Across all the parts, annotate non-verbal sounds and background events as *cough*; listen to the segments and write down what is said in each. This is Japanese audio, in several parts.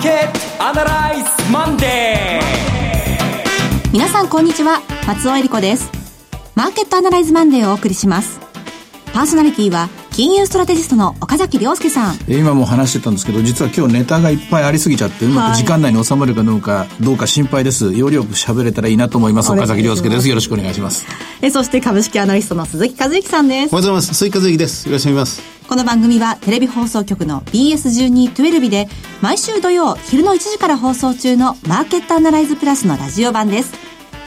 ーケットアナライズマンデー。皆さんこんにちは。松尾英里子です。マーケットアナライズマンデーをお送りします。パーソナリティは金融ストラテジストの岡崎良介さん。今も話してたんですけど実は今日ネタがいっぱいありすぎちゃってうまく時間内に収まるかどうか、どうか心配です。よりよく喋れたらいいなと思います岡崎良介です。よろしくお願いします。えそして株式アナリストの鈴木一之さんです。おはようございます。鈴木一之です。よろしくお願いします。この番組はテレビ放送局の BS1212 で毎週土曜昼の1時から放送中のマーケットアナライズプラスのラジオ版です。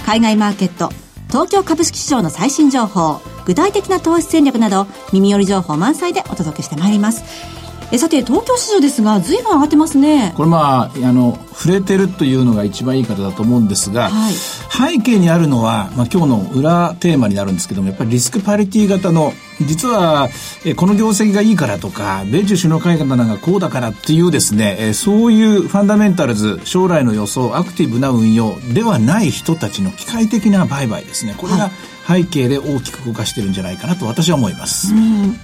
海外マーケット東京株式市場の最新情報具体的な投資戦略など耳寄り情報満載でお届けしてまいります。えさて東京市場ですが随分上がってますね。これまああの触れてるというのが一番いい方だと思うんですが、はい、背景にあるのは、まあ、今日の裏テーマになるんですけどもやっぱりリスクパリティ型の実はえこの業績がいいからとか米中首脳会談がこうだからっていうですねえそういうファンダメンタルズ将来の予想アクティブな運用ではない人たちの機械的な売買ですね。これが背景で大きく動かしてるんじゃないかなと私は思います。うん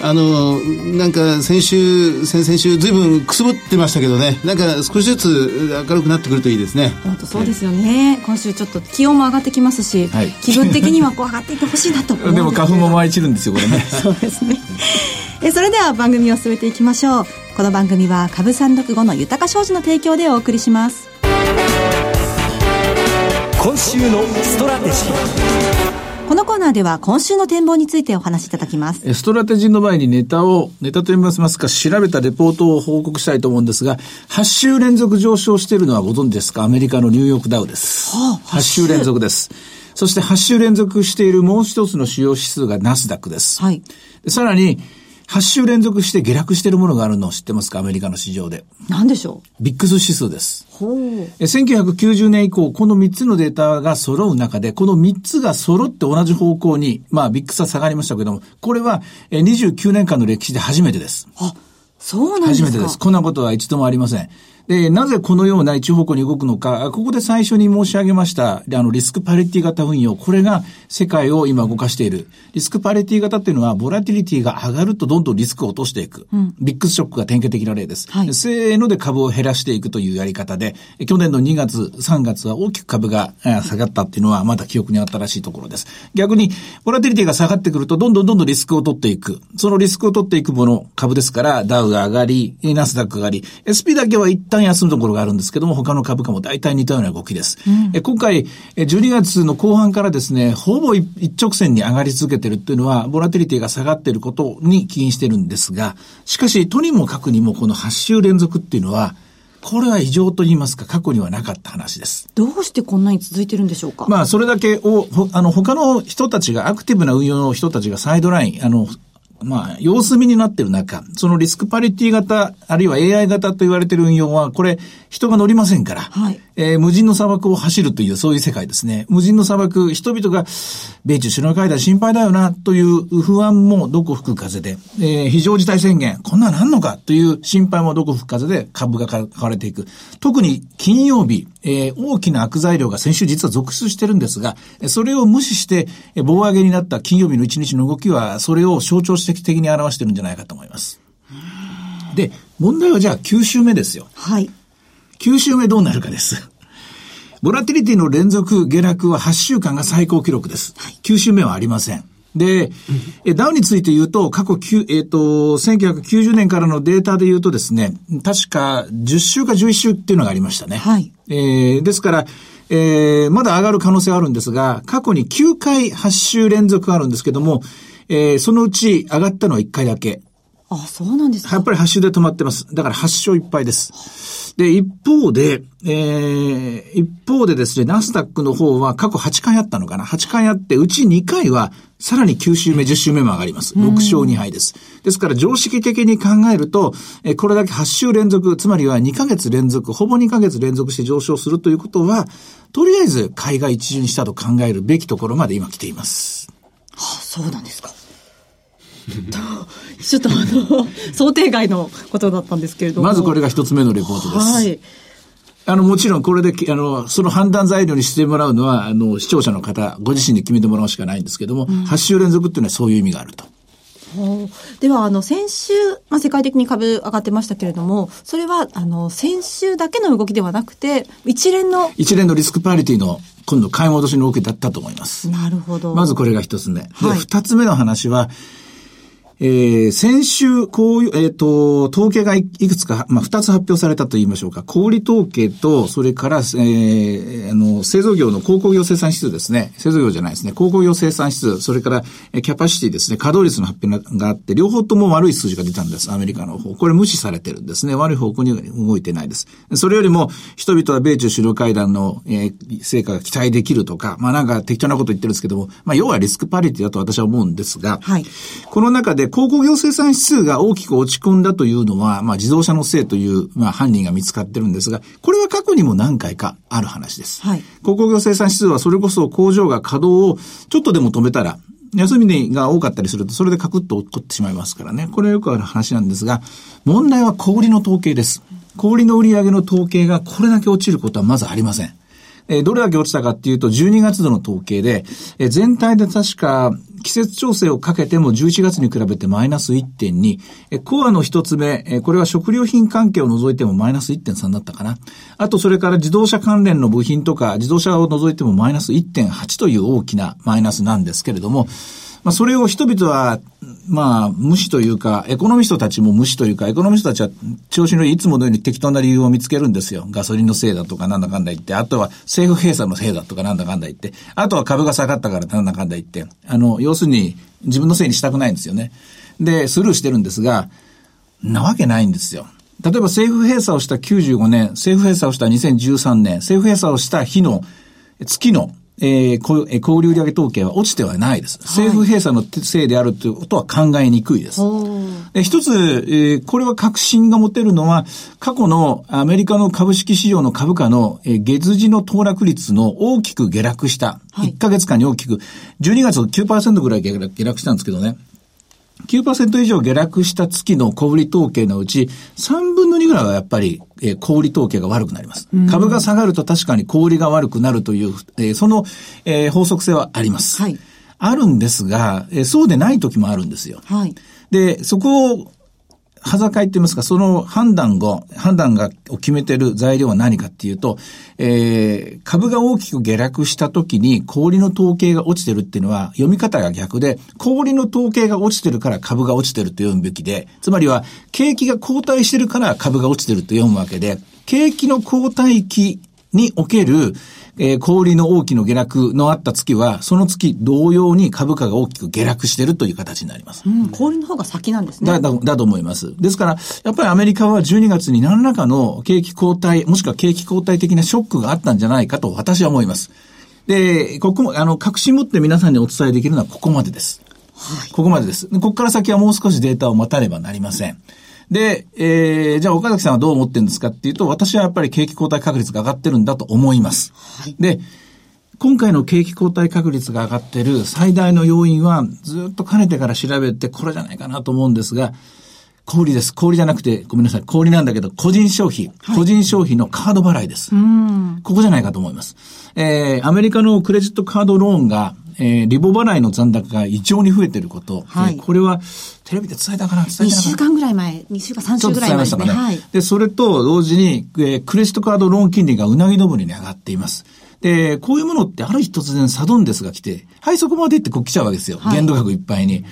あの、なんか先週、先々週、ずいぶんくすぶってましたけどね、なんか少しずつ明るくなってくるといいですね。本当そうですよね。今週ちょっと気温も上がってきますし、はい、気分的にはこう上がっていってほしいなと思う *laughs* でも花粉も舞い散るんですよ、これね。*laughs* そうですね。えそれでは番組を進めていきましょう。この番組は株365の豊商事の提供でお送りします。今週のストラテジー。このコーナーでは今週の展望についてお話しいただきます。ストラテジーの前にネタを、ネタと言いますか、調べたレポートを報告したいと思うんですが、8週連続上昇しているのはご存知ですか？アメリカのニューヨークダウです。はあ、8週連続です。そして8週連続しているもう一つの主要指数がナスダックです。はい。さらに、8週連続して下落しているものがあるのを知ってますか？アメリカの市場で。何でしょう？ビックス指数です。ほう。1990年以降、この3つのデータが揃う中で、この3つが揃って同じ方向に、まあ、ビックスは下がりましたけども、これは29年間の歴史で初めてです。あ、そうなんですか初めてです。こんなことは一度もありません。で、なぜこのような一方向に動くのか、ここで最初に申し上げました、あの、リスクパリティ型運用、これが世界を今動かしている。リスクパリティ型っていうのは、ボラティリティが上がるとどんどんリスクを落としていく。うん、ビッグショックが典型的な例です。はい、せーので株を減らしていくというやり方で、去年の2月、3月は大きく株が下がったっていうのは、まだ記憶にあったらしいところです。逆に、ボラティリティが下がってくると、どんどんどんどんリスクを取っていく。そのリスクを取っていくもの、株ですから、ダウが上がり、ナスダックが上がり、SP だけは一旦休むところがあるんですけども、他の株価も大体似たような動きです。うん、え今回、12月の後半からですね、ほぼ一直線に上がり続けてるっていうのは、ボラティリティが下がっていることに起因してるんですが、しかし、とにもかくにもこの8週連続っていうのは、これは異常と言いますか、過去にはなかった話です。どうしてこんなに続いてるんでしょうか？まあ、それだけを、あの、他の人たちが、アクティブな運用の人たちがサイドライン、あの、まあ、様子見になってる中、そのリスクパリティ型、あるいは AI 型と言われてる運用は、これ、人が乗りませんから、はい、えー、無人の砂漠を走るという、そういう世界ですね。無人の砂漠、人々が、米中首脳会談心配だよな、という不安もどこ吹く風で、えー、非常事態宣言、こんなのあんのかという心配もどこ吹く風で株が買われていく。特に金曜日、えー、大きな悪材料が先週実は続出してるんですが、それを無視して、棒上げになった金曜日の一日の動きは、それを象徴的に表してるんじゃないかと思います。で、問題はじゃあ9週目ですよ。はい。9週目どうなるかです。ボラティリティの連続下落は8週間が最高記録です。はい、9週目はありません。で、うん、ダウについて言うと、過去9、えっ、ー、と、1990年からのデータで言うとですね、確か10週か11週っていうのがありましたね。はい。えー、ですから、えー、まだ上がる可能性はあるんですが、過去に9回8週連続あるんですけども、えー、そのうち上がったのは1回だけ。あ、そうなんですか。やっぱり8週で止まってます。だから8勝1敗です。で、一方で、えー、一方でですね、ナスダックの方は過去8回あったのかな ?8 回あって、うち2回はさらに9週目、10週目も上がります。6勝2敗です。ですから常識的に考えると、えこれだけ8週連続、つまりは2ヶ月連続、ほぼ2ヶ月連続して上昇するということは、とりあえず海外一巡したと考えるべきところまで今来ています。はあ、そうなんですか。ちょっとあの、想定外のことだったんですけれども。まずこれが一つ目のレポートです。はい。あの、もちろんこれで、あの、その判断材料にしてもらうのは、あの、視聴者の方、ご自身で決めてもらうしかないんですけども、うん、8週連続っていうのはそういう意味があると。では、あの、先週、まあ、世界的に株上がってましたけれども、それは、あの、先週だけの動きではなくて、一連の。一連のリスクパリティの、今度買い戻しの動きだったと思います。なるほど。まずこれが一つ目。はいで、二つ目の話は、えー、先週、こういう、えっ、と、統計がいいくつか、まあ、二つ発表されたと言いましょうか。小売統計と、それから、えー、あの、製造業の鉱工業生産指数ですね。製造業じゃないですね。鉱工業生産指数、それから、えーキャパシティですね。稼働率の発表があって、両方とも悪い数字が出たんです。アメリカの方。これ無視されてるんですね。悪い方向に動いてないです。それよりも、人々は米中首脳会談の、えー成果が期待できるとか、まあなんか適当なこと言ってるんですけども、まあ要はリスクパリティだと私は思うんですが、はいこの中で鉱工業生産指数が大きく落ち込んだというのは、まあ自動車のせいという、まあ犯人が見つかってるんですが、これは過去にも何回かある話です。はい鉱工業生産指数はそれこそ工場が稼働をちょっとでも止めたら、休みが多かったりすると、それでカクッと落っこってしまいますからね。これはよくある話なんですが、問題は小売りの統計です。小売りの売上の統計がこれだけ落ちることはまずありません。えーどれだけ落ちたかっていうと、12月度の統計で、えー全体で確か、季節調整をかけても11月に比べてマイナス1.2、えコアの一つ目、これは食料品関係を除いてもマイナス1.3だったかな。あと、それから自動車関連の部品とか、自動車を除いてもマイナス1.8という大きなマイナスなんですけれども、まあ、それを人々は、まあ、無視というか、エコノミストたちも無視というか、エコノミストたちは調子のいいいつものように適当な理由を見つけるんですよ。ガソリンのせいだとかなんだかんだ言って、あとは政府閉鎖のせいだとかなんだかんだ言って、あとは株が下がったからなんだかんだ言って、あの、要するに自分のせいにしたくないんですよね。で、スルーしてるんですが、なわけないんですよ。例えば政府閉鎖をした95年、政府閉鎖をした2013年、政府閉鎖をした日の月の、えー、こえー小売売上統計は落ちてはないです。政府閉鎖のせいであるということは考えにくいです。で一つ、えーこれは確信が持てるのは、過去のアメリカの株式市場の株価の、えー月次の騰落率の大きく下落した、1ヶ月間に大きく、12月9%ぐらい下落したんですけどね。9%以上下落した月の小売統計のうち、3分の2ぐらいはやっぱり、えー小売統計が悪くなります。株が下がると確かに小売が悪くなるという、えーその、えー法則性はあります。はいあるんですが、えーそうでない時もあるんですよ。はい。で、そこを、端境って言いますか、その判断が、判断がを決めてる材料は何かっていうと、えー、株が大きく下落した時に小売の統計が落ちてるっていうのは読み方が逆で、小売の統計が落ちてるから株が落ちてると読むべきで、つまりは景気が後退してるから株が落ちてると読むわけで、景気の後退期における、えー、小売りの大きな下落のあった月は、その月同様に株価が大きく下落してるという形になります。うん、小売りの方が先なんですね。だ、だ、だと思います。ですから、やっぱりアメリカは12月に何らかの景気後退、もしくは景気後退的なショックがあったんじゃないかと私は思います。で、ここも、あの、確信持って皆さんにお伝えできるのはここまでです。ここまでです。でここから先はもう少しデータを待たねばなりません。で、えー、じゃあ岡崎さんはどう思ってるんですかっていうと、私はやっぱり景気後退確率が上がってるんだと思います。で、今回の景気後退確率が上がってる最大の要因は、ずっとかねてから調べてこれじゃないかなと思うんですが、小売りです。小売りじゃなくて、ごめんなさい、小売りなんだけど、個人消費、個人消費のカード払いです。ここじゃないかと思います。えー、アメリカのクレジットカードローンが、えー、リボ払いの残高が異常に増えてること。はいでこれは、テレビで伝えたかな？伝えた2かな週間ぐらい前、2週間、3ちょっと週ぐらい前ですね？ね。はい。で、それと同時に、えークレジットカードローン金利がうなぎ登りに上がっています。で、こういうものってある日突然サドンデスが来て、はい、そこまでってこう来ちゃうわけですよ。はい限度額いっぱいに。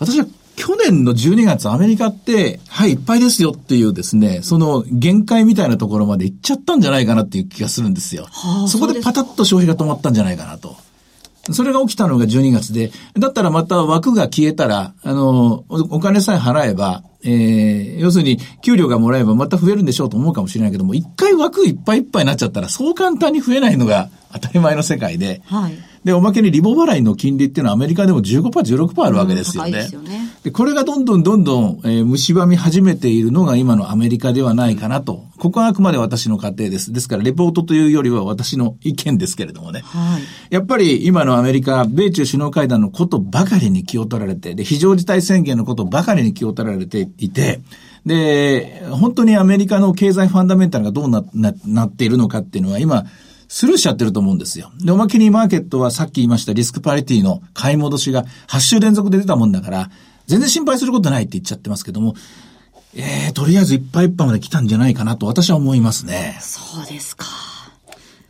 私は去年の12月アメリカって、はい、いっぱいですよっていうですね、その限界みたいなところまで行っちゃったんじゃないかなっていう気がするんですよ。はあそこでパタッと消費が止まったんじゃないかなと。それが起きたのが12月で、だったらまた枠が消えたら、あの、お金さえ払えば、えー、要するに、給料がもらえばまた増えるんでしょうと思うかもしれないけども、一回枠いっぱいいっぱいになっちゃったら、そう簡単に増えないのが当たり前の世界で、はい。で、おまけにリボ払いの金利っていうのはアメリカでも15%、16%あるわけですよね。うんですよねで、これがどんどんどんどん、えー、蝕み始めているのが今のアメリカではないかなと。ここはあくまで私の仮定です。ですから、レポートというよりは私の意見ですけれどもね。はい。やっぱり今のアメリカ、米中首脳会談のことばかりに気を取られて、で、非常事態宣言のことばかりに気を取られていて、で、本当にアメリカの経済ファンダメンタルがどうな、な、なっているのかっていうのは今、スルーしちゃってると思うんですよ。で、おまけにマーケットはさっき言いましたリスクパリティの買い戻しが8週連続で出たもんだから、全然心配することないって言っちゃってますけども、えー、とりあえずいっぱいいっぱいまで来たんじゃないかなと私は思いますね。そうですか。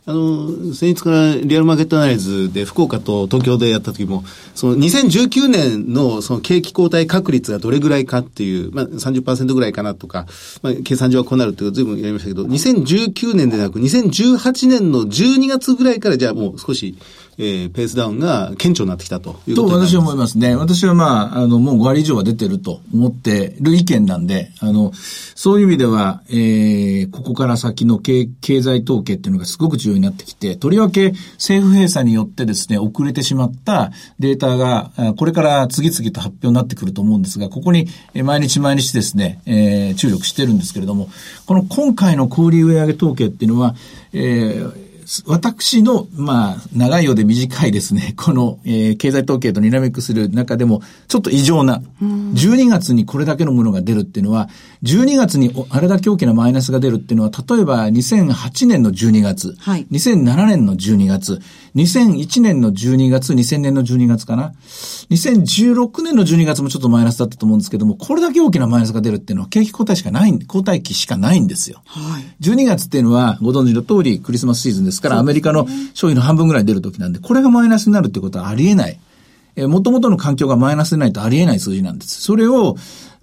あの、先日からリアルマーケットアナリズで福岡と東京でやった時も、その2019年のその景気後退確率がどれぐらいかっていう、まあ30%ぐらいかなとか、まあ計算上はこうなるっていうずいぶんやりましたけど、2019年でなく2018年の12月ぐらいからじゃあもう少しえー、ペースダウンが顕著になってきたというと私は思いますね。私はまあ、あの、もう5割以上は出てると思ってる意見なんで、あの、そういう意味では、えー、ここから先の経経済統計っていうのがすごく重要になってきて、とりわけ政府閉鎖によってですね、遅れてしまったデータが、これから次々と発表になってくると思うんですが、ここに毎日毎日ですね、えー、注力してるんですけれども、この今回の小売売上統計っていうのは、えー、私の、まあ、長いようで短いですね、*laughs* この、えー、経済統計とにらめくする中でも、ちょっと異常な、12月にこれだけのものが出るっていうのは、12月にあれだけ大きなマイナスが出るっていうのは、例えば2008年の12月、はい、2007年の12月、2001年の12月、2000年の12月かな？2016年の12月もちょっとマイナスだったと思うんですけども、これだけ大きなマイナスが出るっていうのは景気後退しかない、後退期しかないんですよ。はい。12月っていうのは、ご存知の通りクリスマスシーズンですですから、アメリカの消費の半分ぐらい出る時なんで、これがマイナスになるってことはありえない。えー、元々の環境がマイナスでないとありえない数字なんです。それを、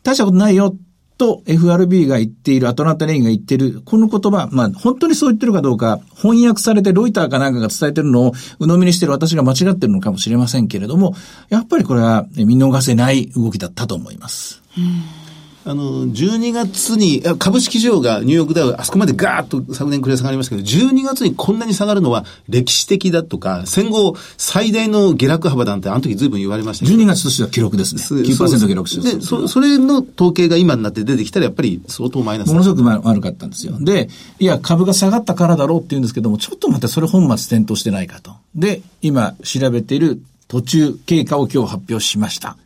大したことないよと FRB が言っている、アトランタレインが言ってる、この言葉、まあ本当にそう言ってるかどうか、翻訳されてロイターかなんかが伝えてるのを鵜呑みにしてる私が間違ってるのかもしれませんけれども、やっぱりこれは見逃せない動きだったと思います。うんあの、12月に、株式市場がニューヨークダウ、あそこまでガーッと昨年くらい下がりましたけど、12月にこんなに下がるのは歴史的だとか、戦後最大の下落幅なんてあの時随分言われましたけど。12月としては記録ですね。9%下落してでそ、それの統計が今になって出てきたらやっぱり相当マイナスものすごく悪かったんですよ。で、いや、株が下がったからだろうって言うんですけども、ちょっと待ってそれ本末転倒してないかと。で、今調べている途中経過を今日発表しました。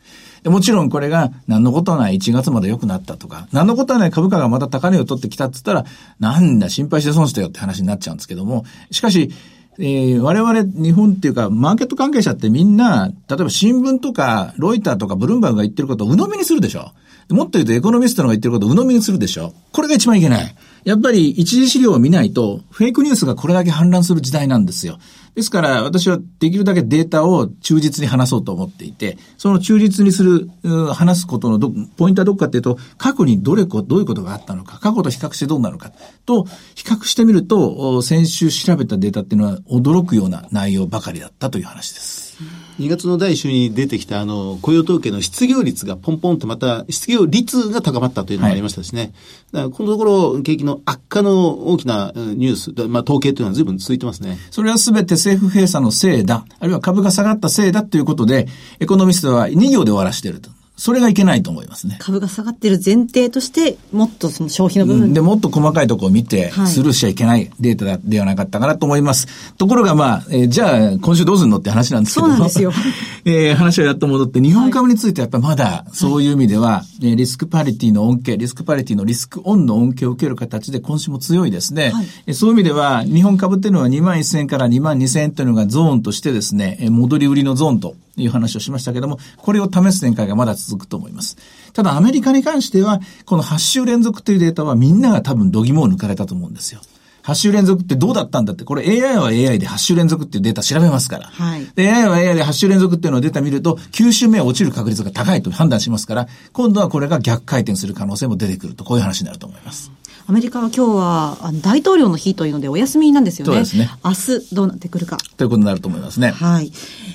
でもちろんこれが何のことない1月まで良くなったとか、何のことない株価がまた高値を取ってきたって言ったら、なんだ心配して損したよって話になっちゃうんですけども、しかし、えー、我々日本っていうか、マーケット関係者ってみんな、例えば新聞とか、ロイターとかブルームバーグが言ってることを鵜呑みにするでしょ。もっと言うとエコノミストのが言ってることを鵜呑みにするでしょ。これが一番いけない。やっぱり一次資料を見ないと、フェイクニュースがこれだけ氾濫する時代なんですよ。ですから、私はできるだけデータを忠実に話そうと思っていて、その忠実にする、話すことの、ポイントはどこかっていうと、過去にどれこ、どういうことがあったのか、過去と比較してどうなのか、と、比較してみると、先週調べたデータっていうのは驚くような内容ばかりだったという話です。2月の第1週に出てきたあの雇用統計の失業率がポンポンとまた失業率が高まったというのがありましたしね。はい、このところ景気の悪化の大きなニュース、まあ統計というのは随分続いてますね。それはすべて政府閉鎖のせいだ、あるいは株が下がったせいだということで、エコノミストは2行で終わらしていると。それがいけないと思いますね。株が下がっている前提として、もっとその消費の部分、うん、で、もっと細かいところを見て、スルーしちゃいけないデータではなかったかなと思います。ところが、まあ、えー、じゃあ、今週どうするのって話なんですけどそうなんですよ。*laughs* えー、話をやっと戻って、日本株についてはやっぱまだ、そういう意味では、はい、リスクパリティの恩恵、リスクパリティのリスクオンの恩恵を受ける形で今週も強いですね。はい、そういう意味では、日本株っていうのは2万1000円から2万2000円というのがゾーンとしてですね、戻り売りのゾーンという話をしましたけども、これを試す展開がまだ続くと思います。ただアメリカに関しては、この8週連続というデータはみんなが多分度肝を抜かれたと思うんですよ。8週連続ってどうだったんだって、これ AI は AI で8週連続っていうデータ調べますから。はい。で、AI は AI で8週連続っていうのをデータ見ると、9週目は落ちる確率が高いと判断しますから、今度はこれが逆回転する可能性も出てくると、こういう話になると思います。アメリカは今日はあの大統領の日というのでお休みなんですよね。そうですね。明日どうなってくるか。ということになると思いますね。はい。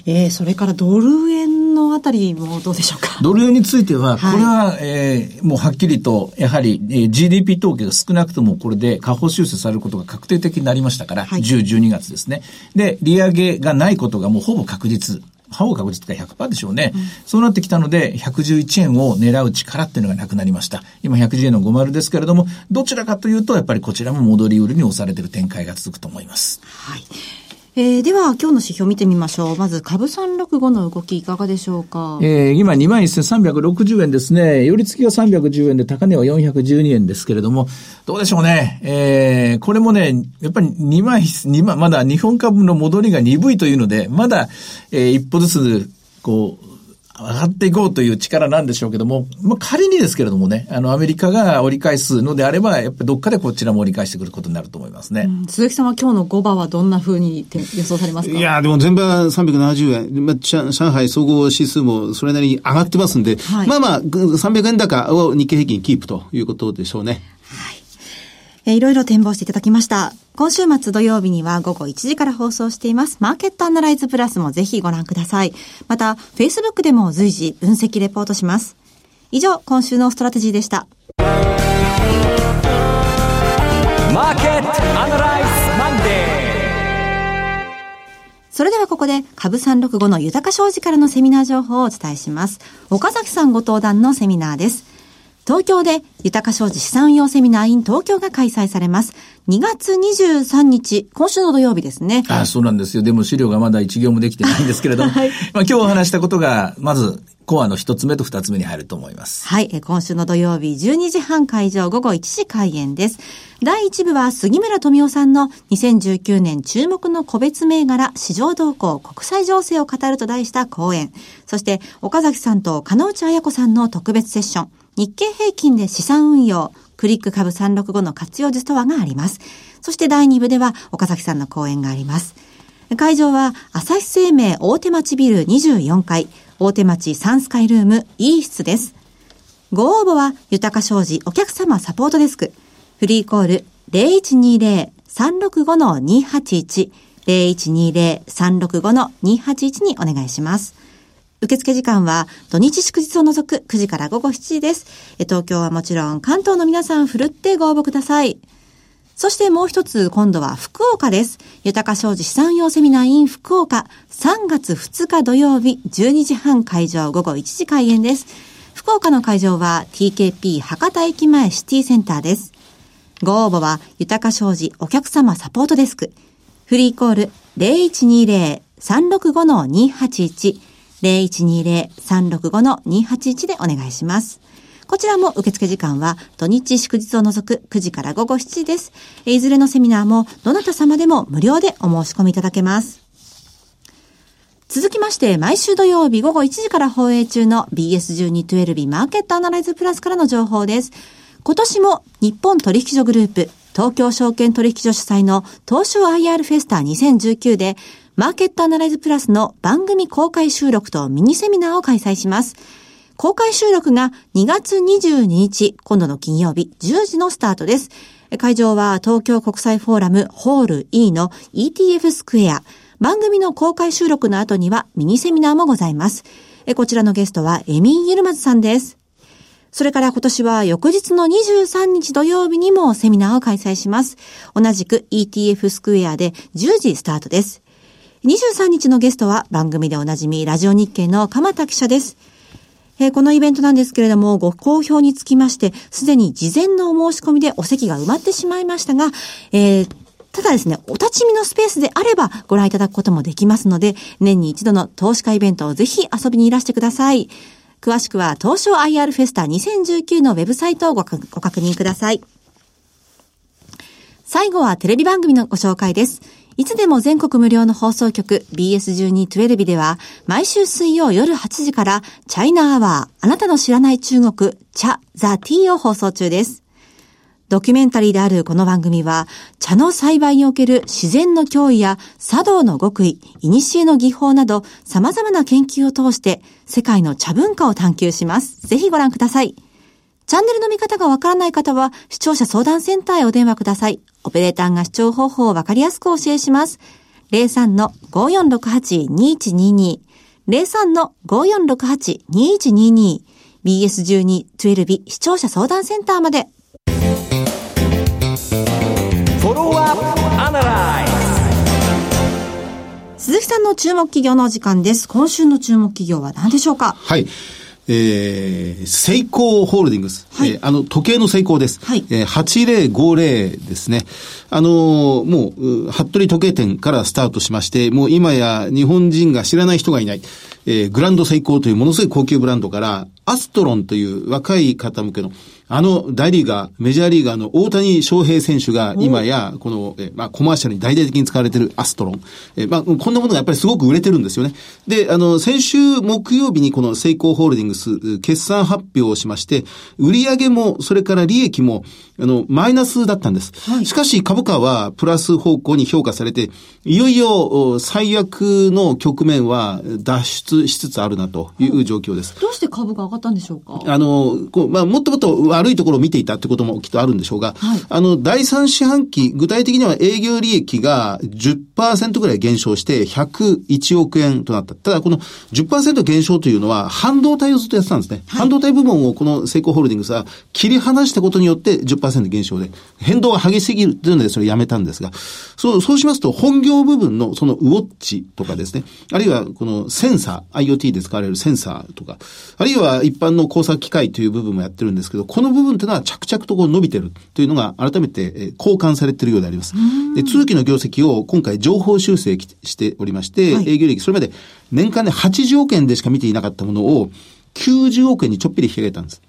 えー、それからドル円のあたりもどうでしょうか？ドル円については、これは、はい、えー、もうはっきりと、やはり、えー、GDP 統計が少なくともこれで下方修正されることが確定的になりましたから、はい、10、12月ですね。で、利上げがないことがもうほぼ確実。ほぼ確実が100%でしょうね、うん、そうなってきたので、111円を狙う力っていうのがなくなりました。今110円の50ですけれども、どちらかというと、やっぱりこちらも戻り売りに押されている展開が続くと思います。はい。えー、では、今日の指標見てみましょう。まず、株365の動き、いかがでしょうか？えー、今、21,360円ですね。寄り付きが310円で、高値は412円ですけれども、どうでしょうね。えー、これもね、やっぱり2万、2万、まだ日本株の戻りが鈍いというので、まだ、えー、一歩ずつ、こう、上がっていこうという力なんでしょうけども、まあ、仮にですけれどもね、あの、アメリカが折り返すのであれば、やっぱりどっかでこちらも折り返してくることになると思いますね。うん、鈴木さんは今日の5番はどんなふうに予想されますか？いや、でも全部は370円。まあ、上海総合指数もそれなりに上がってますんで、はい、まあまあ、300円高を日経平均キープということでしょうね。はい。えー、いろいろ展望していただきました。今週末土曜日には午後1時から放送しています。マーケットアナライズプラスもぜひご覧ください。また、Facebook でも随時分析レポートします。以上、今週のストラテジーでした。マーケットアナライズマンデーそれではここで株365の豊商事からのセミナー情報をお伝えします。岡崎さんご登壇のセミナーです。東京で豊商事資産運用セミナー in 東京が開催されます。2月23日、今週の土曜日ですね。あそうなんですよ。でも資料がまだ一行もできてないんですけれども、*laughs* はい、まあ今日お話したことが、まず、コアの一つ目と二つ目に入ると思います。はい。今週の土曜日、12時半会場、午後1時開演です。第1部は杉村富夫さんの2019年注目の個別銘柄市場動向国際情勢を語ると題した講演。そして、岡崎さんと金内彩子さんの特別セッション。日経平均で資産運用、クリック株365の活用術とはがあります。そして第2部では岡崎さんの講演があります。会場は朝日生命大手町ビル24階、大手町サンスカイルーム E 室です。ご応募は豊か商事お客様サポートデスク。フリーコール0120-365-281 0120-365-281にお願いします。受付時間は土日祝日を除く9時から午後7時です。東京はもちろん関東の皆さんふるってご応募ください。そしてもう一つ、今度は福岡です。豊か商事資産用セミナー in 福岡、3月2日土曜日、12時半会場、午後1時開演です。福岡の会場は TKP 博多駅前シティセンターです。ご応募は、豊か商事お客様サポートデスク。フリーコール0120-365-281 0120-365-281でお願いします。こちらも受付時間は土日祝日を除く9時から午後7時です。いずれのセミナーもどなた様でも無料でお申し込みいただけます。続きまして、毎週土曜日午後1時から放映中の BS1212 マーケットアナライズプラスからの情報です。今年も日本取引所グループ、東京証券取引所主催の東証 IR フェスタ2019でマーケットアナライズプラスの番組公開収録とミニセミナーを開催します。公開収録が2月22日、今度の金曜日10時のスタートです。会場は東京国際フォーラムホール E の ETF スクエア。番組の公開収録の後にはミニセミナーもございます。こちらのゲストはエミン・ユルマズさんです。それから今年は翌日の23日土曜日にもセミナーを開催します。同じく ETF スクエアで10時スタートです。23日のゲストは番組でおなじみラジオ日経の鎌田記者です。えー、このイベントなんですけれども、ご好評につきまして、すでに事前のお申し込みでお席が埋まってしまいましたが、えー、ただですね、お立ち見のスペースであればご覧いただくこともできますので、年に一度の投資家イベントをぜひ遊びにいらしてください。詳しくは、東証 IR フェスタ2019のウェブサイトをご確認ください。最後はテレビ番組のご紹介です。いつでも全国無料の放送局 BS1212 では毎週水曜夜8時からチャイナアワーあなたの知らない中国茶ザ・ティーを放送中です。ドキュメンタリーであるこの番組は、茶の栽培における自然の脅威や茶道の極意、古の技法など様々な研究を通して世界の茶文化を探求します。ぜひご覧ください。チャンネルの見方がわからない方は、視聴者相談センターへお電話ください。オペレーターが視聴方法をわかりやすくお教えします。03-5468-2122。03-5468-2122。BS12-12 視聴者相談センターまで。鈴木さんの注目企業のお時間です。今週の注目企業は何でしょうか？はい。えー、セイコーホールディングス。はい、えー、あの、時計の成功です。はい。えー、8050ですね。あのー、もう、服部時計店からスタートしまして、もう今や日本人が知らない人がいない、えー、グランドセイコーというものすごい高級ブランドから、アストロンという若い方向けの、あの大リーガー、メジャーリーガーの大谷翔平選手が今や、この、えまあ、コマーシャルに大々的に使われているアストロン。えまあ、こんなものがやっぱりすごく売れてるんですよね。で、あの、先週木曜日にこのセイコーホールディングス、決算発表をしまして、売上も、それから利益も、あの、マイナスだったんです。はい、しかし株価はプラス方向に評価されて、いよいよ最悪の局面は脱出しつつあるなという状況です。どうして株が上がったんでしょうか？あの、こうまあ、もっともっと悪いところを見ていたってこともきっとあるんでしょうが、はい、あの、第三四半期、具体的には営業利益が10%ぐらい減少して101億円となった。ただ、この10%減少というのは、半導体をずっとやってたんですね。はい、半導体部門をこのセイコーホールディングスは切り離したことによって10%減少で、変動が激しすぎるというのでそれやめたんですが、そう、そうしますと、本業部分のそのウォッチとかですね、あるいはこのセンサー、IoT で使われるセンサーとか、あるいは一般の工作機械という部分もやってるんですけど、この部分というのは着々とこう伸びてるというのが改めて交換されているようであります。で、通期の業績を今回情報修正しておりまして、はい、営業利益、それまで年間で80億円でしか見ていなかったものを、90億円にちょっぴり引き上げたんです。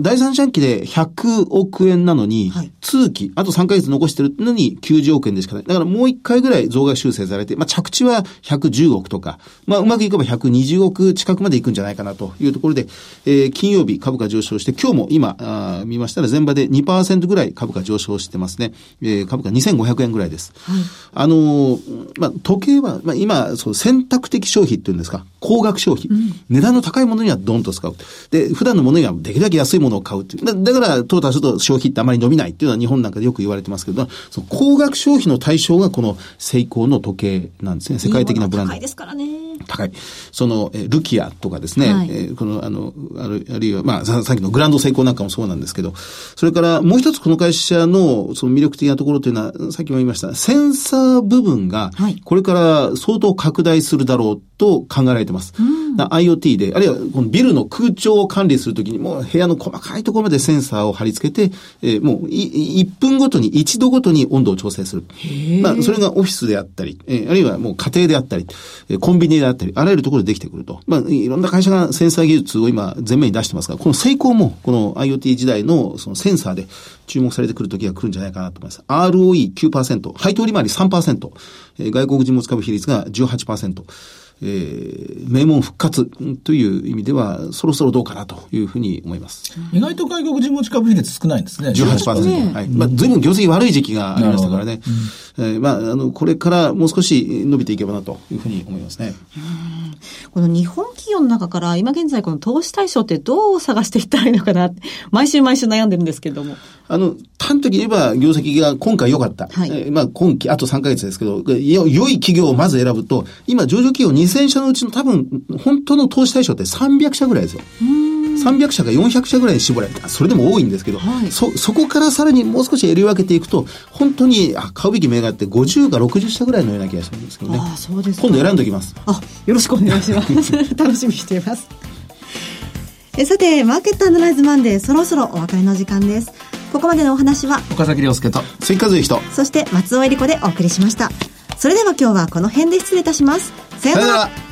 第三四半期で100億円なのに、はい、通期、あと3ヶ月残してるのに90億円でしかない。だからもう1回ぐらい増額修正されて、まあ着地は110億とか、まあうまくいけば120億近くまでいくんじゃないかなというところで、えー、金曜日株価上昇して、今日も今、あ見ましたら全場で2%ぐらい株価上昇してますね。えー、株価2500円ぐらいです。はい、あのー、まあ時計は、まあ今、そう選択的消費っていうんですか、高額消費。うん、値段の高いものにはドンと使う。で、普段のものにはできるだけ安いものを買うっていう。だだから、トータルすると消費ってあまり伸びないっていうのは日本なんかでよく言われてますけど、その高額消費の対象がこのセイコーの時計なんですね。世界的なブランド。高いですからね。高い。その、えルキアとかですね、はい、えー、この、あの、あるあるいは、まあさ、さっきのグランドセイコーなんかもそうなんですけど、それからもう一つこの会社のその魅力的なところというのは、さっきも言いました、センサー部分が、これから相当拡大するだろうと考えられてます。うん、IoT で、あるいはこのビルの空調を管理するときにもう部屋の細かいところまでセンサーを貼り付けて、えー、もう1分ごとに、1度ごとに温度を調整する。まあ、それがオフィスであったり、えー、あるいはもう家庭であったり、えー、コンビニであったり、あらゆるところでできてくると。まあ、いろんな会社がセンサー技術を今前面に出してますが、この成功も、この IoT 時代のそのセンサーで注目されてくる時が来るんじゃないかなと思います。ROE9%、配当利回り3%、えー、外国人持ち株比率が18%。えー、名門復活という意味では、そろそろどうかなというふうに思います。意外と外国人持ち株比率少ないんですね。18%。ね、はい。まあ、随分業績悪い時期がありましたからね。うん、えー、まあ、あの、これからもう少し伸びていけばなというふうに思いますね。この日本企業の中から、今現在この投資対象ってどう探していったらいいのかな毎週毎週悩んでるんですけれども。あの、端的に言えば業績が今回良かった。はい、えー、まあ今期、あと3ヶ月ですけど、よ、良い企業をまず選ぶと、今上場企業2000社のうちの多分、本当の投資対象って300社ぐらいですよ。300社が400社ぐらいに絞られた。それでも多いんですけど、はい、そ、そこからさらにもう少し襟分けていくと、本当に、あ、買うべき銘柄って50か60社ぐらいのような気がするんですけどね。あ、そうです今度選んでおきます。あ、よろしくお願いします。*laughs* 楽しみにしています。えさて、マーケットアナライズマンデー、そろそろお別れの時間です。ここまでのお話は、岡崎亮介と、関和之と、そして松尾恵理子でお送りしました。それでは今日はこの辺で失礼いたします。さようなら。